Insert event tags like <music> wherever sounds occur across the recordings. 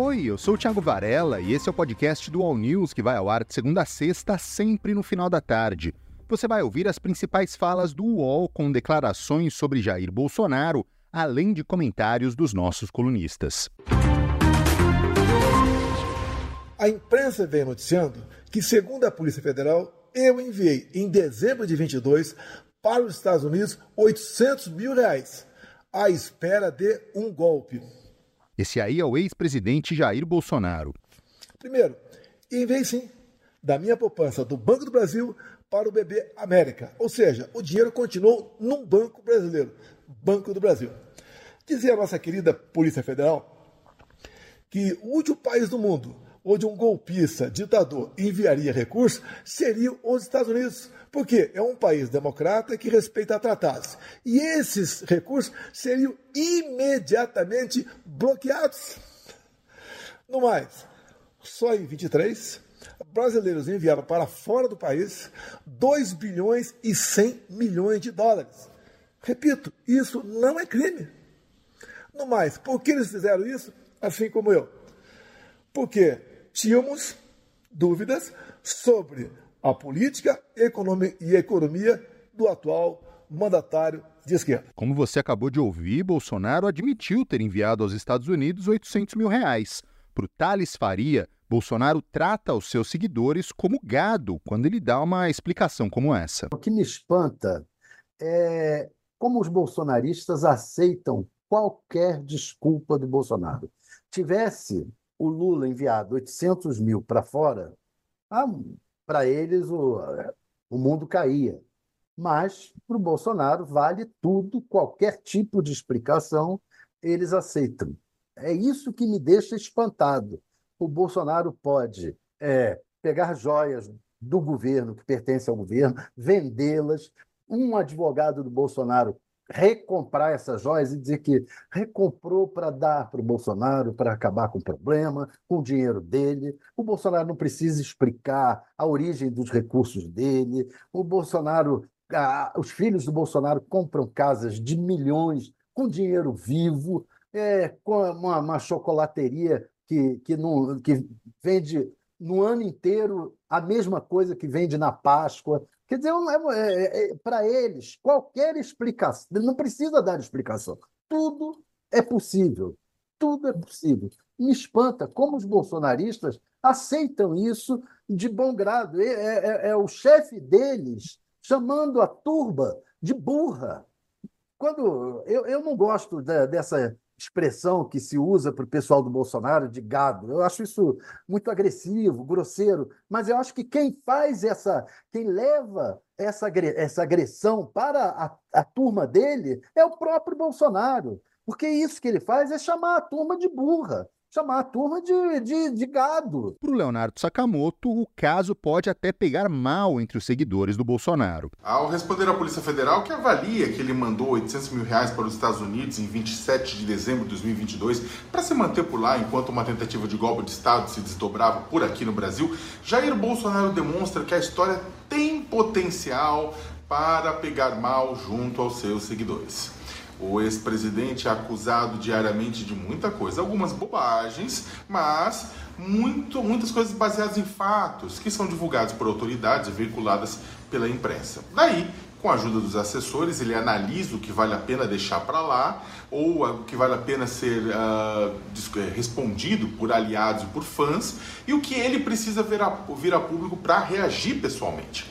Oi, eu sou o Thiago Varela e esse é o podcast do All News que vai ao ar de segunda a sexta, sempre no final da tarde. Você vai ouvir as principais falas do UOL com declarações sobre Jair Bolsonaro, além de comentários dos nossos colunistas. A imprensa vem noticiando que, segundo a Polícia Federal, eu enviei em dezembro de 22 para os Estados Unidos 800 mil reais, à espera de um golpe. Esse aí é o ex-presidente Jair Bolsonaro. Primeiro, enviei sim da minha poupança do Banco do Brasil para o BB América. Ou seja, o dinheiro continuou num banco brasileiro, Banco do Brasil. Dizia a nossa querida Polícia Federal que o último país do mundo onde um golpista, ditador, enviaria recursos seria os Estados Unidos. Porque é um país democrata que respeita tratados. E esses recursos seriam imediatamente bloqueados. No mais, só em 23, brasileiros enviaram para fora do país 2 bilhões e 100 milhões de dólares. Repito, isso não é crime. No mais, por que eles fizeram isso? Assim como eu. Porque tínhamos dúvidas sobre a política e economia do atual mandatário de esquerda. Como você acabou de ouvir, Bolsonaro admitiu ter enviado aos Estados Unidos 800 mil reais. Para o Thales Faria, Bolsonaro trata os seus seguidores como gado quando ele dá uma explicação como essa. O que me espanta é como os bolsonaristas aceitam qualquer desculpa do Bolsonaro. Tivesse o Lula enviado 800 mil para fora, ah, para eles o, o mundo caía. Mas para o Bolsonaro vale tudo, qualquer tipo de explicação, eles aceitam. É isso que me deixa espantado. O Bolsonaro pode é, pegar joias do governo, que pertence ao governo, vendê-las. Um advogado do Bolsonaro recomprar essas joias e dizer que recomprou para dar para o Bolsonaro, para acabar com o problema, com o dinheiro dele. O Bolsonaro não precisa explicar a origem dos recursos dele. O Bolsonaro, os filhos do Bolsonaro compram casas de milhões com dinheiro vivo, é, com uma, uma chocolateria que, que, não, que vende no ano inteiro a mesma coisa que vende na Páscoa. Quer dizer, é, é, é, para eles, qualquer explicação, não precisa dar explicação. Tudo é possível. Tudo é possível. Me espanta como os bolsonaristas aceitam isso de bom grado. É, é, é o chefe deles chamando a turba de burra. Quando eu, eu não gosto de, dessa expressão que se usa para o pessoal do Bolsonaro de gado. Eu acho isso muito agressivo, grosseiro, mas eu acho que quem faz essa, quem leva essa, essa agressão para a, a turma dele é o próprio Bolsonaro. Porque isso que ele faz é chamar a turma de burra chamar a turma de, de, de gado. Para o Leonardo Sakamoto, o caso pode até pegar mal entre os seguidores do Bolsonaro. Ao responder à Polícia Federal, que avalia que ele mandou 800 mil reais para os Estados Unidos em 27 de dezembro de 2022 para se manter por lá enquanto uma tentativa de golpe de Estado se desdobrava por aqui no Brasil, Jair Bolsonaro demonstra que a história tem potencial para pegar mal junto aos seus seguidores. O ex-presidente é acusado diariamente de muita coisa, algumas bobagens, mas muito, muitas coisas baseadas em fatos que são divulgados por autoridades e veiculadas pela imprensa. Daí, com a ajuda dos assessores, ele analisa o que vale a pena deixar para lá ou o que vale a pena ser uh, respondido por aliados e por fãs e o que ele precisa vir a, vir a público para reagir pessoalmente.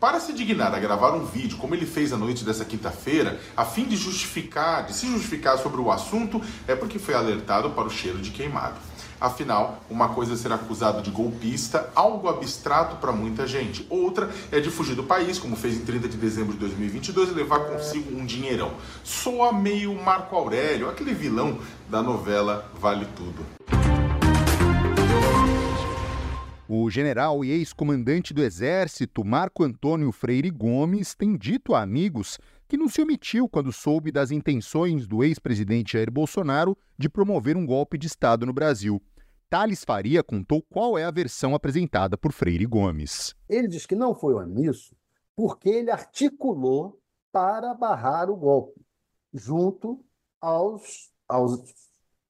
Para se dignar a gravar um vídeo, como ele fez a noite dessa quinta-feira, a fim de justificar, de se justificar sobre o assunto, é porque foi alertado para o cheiro de queimado. Afinal, uma coisa é ser acusado de golpista, algo abstrato para muita gente. Outra é de fugir do país, como fez em 30 de dezembro de 2022, e levar consigo um dinheirão. Soa meio Marco Aurélio, aquele vilão da novela Vale Tudo. O general e ex-comandante do Exército, Marco Antônio Freire Gomes, tem dito a amigos que não se omitiu quando soube das intenções do ex-presidente Jair Bolsonaro de promover um golpe de Estado no Brasil. Thales Faria contou qual é a versão apresentada por Freire Gomes. Ele diz que não foi omisso porque ele articulou para barrar o golpe, junto aos, aos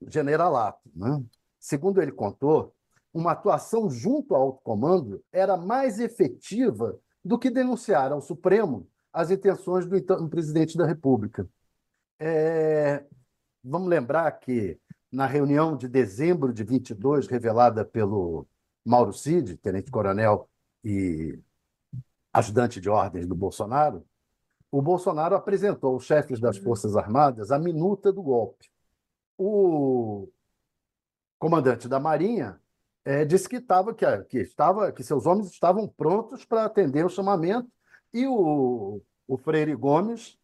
generalatos. Né? segundo ele contou, uma atuação junto ao alto comando era mais efetiva do que denunciar ao Supremo as intenções do então presidente da República. É... Vamos lembrar que na reunião de dezembro de 22, revelada pelo Mauro Cid, tenente-coronel e ajudante de ordens do Bolsonaro, o Bolsonaro apresentou aos chefes das Forças Armadas a minuta do golpe. O comandante da Marinha é, disse que, estava, que, que, estava, que seus homens estavam prontos para atender o chamamento e o, o Freire Gomes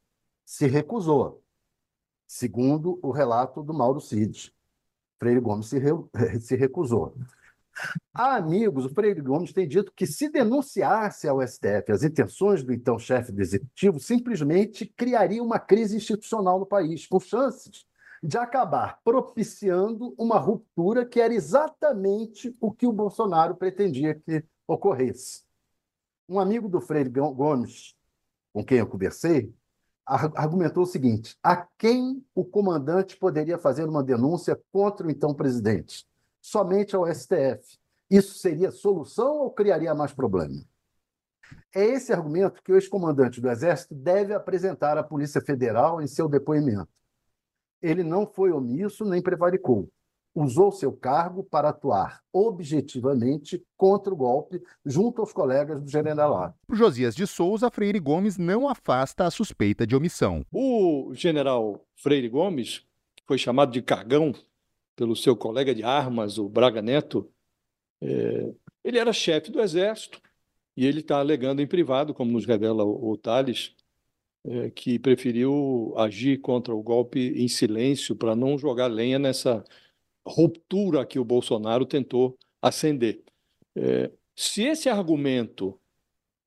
se recusou, segundo o relato do Mauro Cid. Freire Gomes se, re, <laughs> se recusou. Há amigos, o Freire Gomes tem dito que se denunciasse ao STF as intenções do então chefe do executivo, simplesmente criaria uma crise institucional no país, com chances de acabar propiciando uma ruptura que era exatamente o que o Bolsonaro pretendia que ocorresse. Um amigo do Freire Gomes, com quem eu conversei, argumentou o seguinte: a quem o comandante poderia fazer uma denúncia contra o então presidente? Somente ao STF. Isso seria solução ou criaria mais problema? É esse argumento que o ex-comandante do Exército deve apresentar à Polícia Federal em seu depoimento ele não foi omisso nem prevaricou. Usou seu cargo para atuar objetivamente contra o golpe junto aos colegas do generalato. Josias de Souza, Freire Gomes não afasta a suspeita de omissão. O general Freire Gomes, que foi chamado de cagão pelo seu colega de armas, o Braga Neto, é, ele era chefe do Exército e ele está alegando em privado, como nos revela o, o Thales, é, que preferiu agir contra o golpe em silêncio para não jogar lenha nessa ruptura que o Bolsonaro tentou acender. É, se esse argumento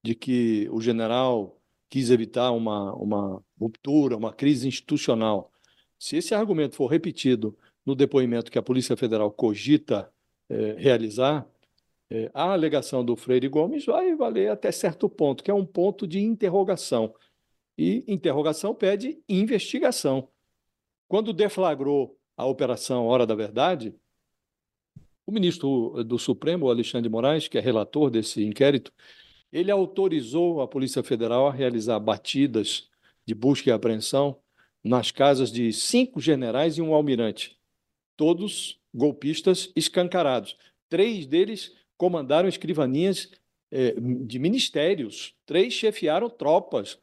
de que o general quis evitar uma, uma ruptura, uma crise institucional, se esse argumento for repetido no depoimento que a Polícia Federal cogita é, realizar, é, a alegação do Freire Gomes vai valer até certo ponto, que é um ponto de interrogação. E interrogação pede investigação. Quando deflagrou a operação Hora da Verdade, o ministro do Supremo, Alexandre Moraes, que é relator desse inquérito, ele autorizou a Polícia Federal a realizar batidas de busca e apreensão nas casas de cinco generais e um almirante, todos golpistas escancarados. Três deles comandaram escrivanias eh, de ministérios, três chefiaram tropas,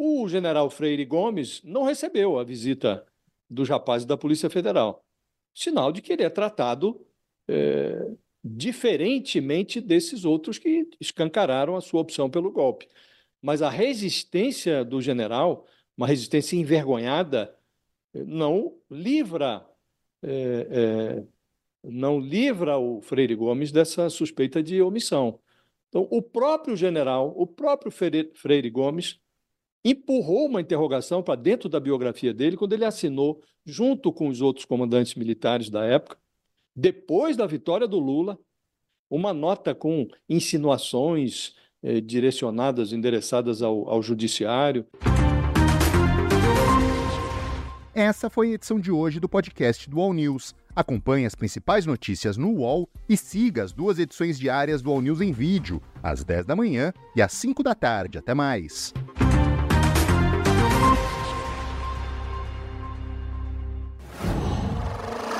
o general Freire Gomes não recebeu a visita dos rapazes da Polícia Federal. Sinal de que ele é tratado é, diferentemente desses outros que escancararam a sua opção pelo golpe. Mas a resistência do general, uma resistência envergonhada, não livra é, é, não livra o Freire Gomes dessa suspeita de omissão. Então, o próprio general, o próprio Freire Gomes, empurrou uma interrogação para dentro da biografia dele quando ele assinou, junto com os outros comandantes militares da época, depois da vitória do Lula, uma nota com insinuações eh, direcionadas, endereçadas ao, ao judiciário. Essa foi a edição de hoje do podcast do All News. Acompanhe as principais notícias no UOL e siga as duas edições diárias do All News em vídeo, às 10 da manhã e às 5 da tarde. Até mais!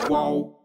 Qual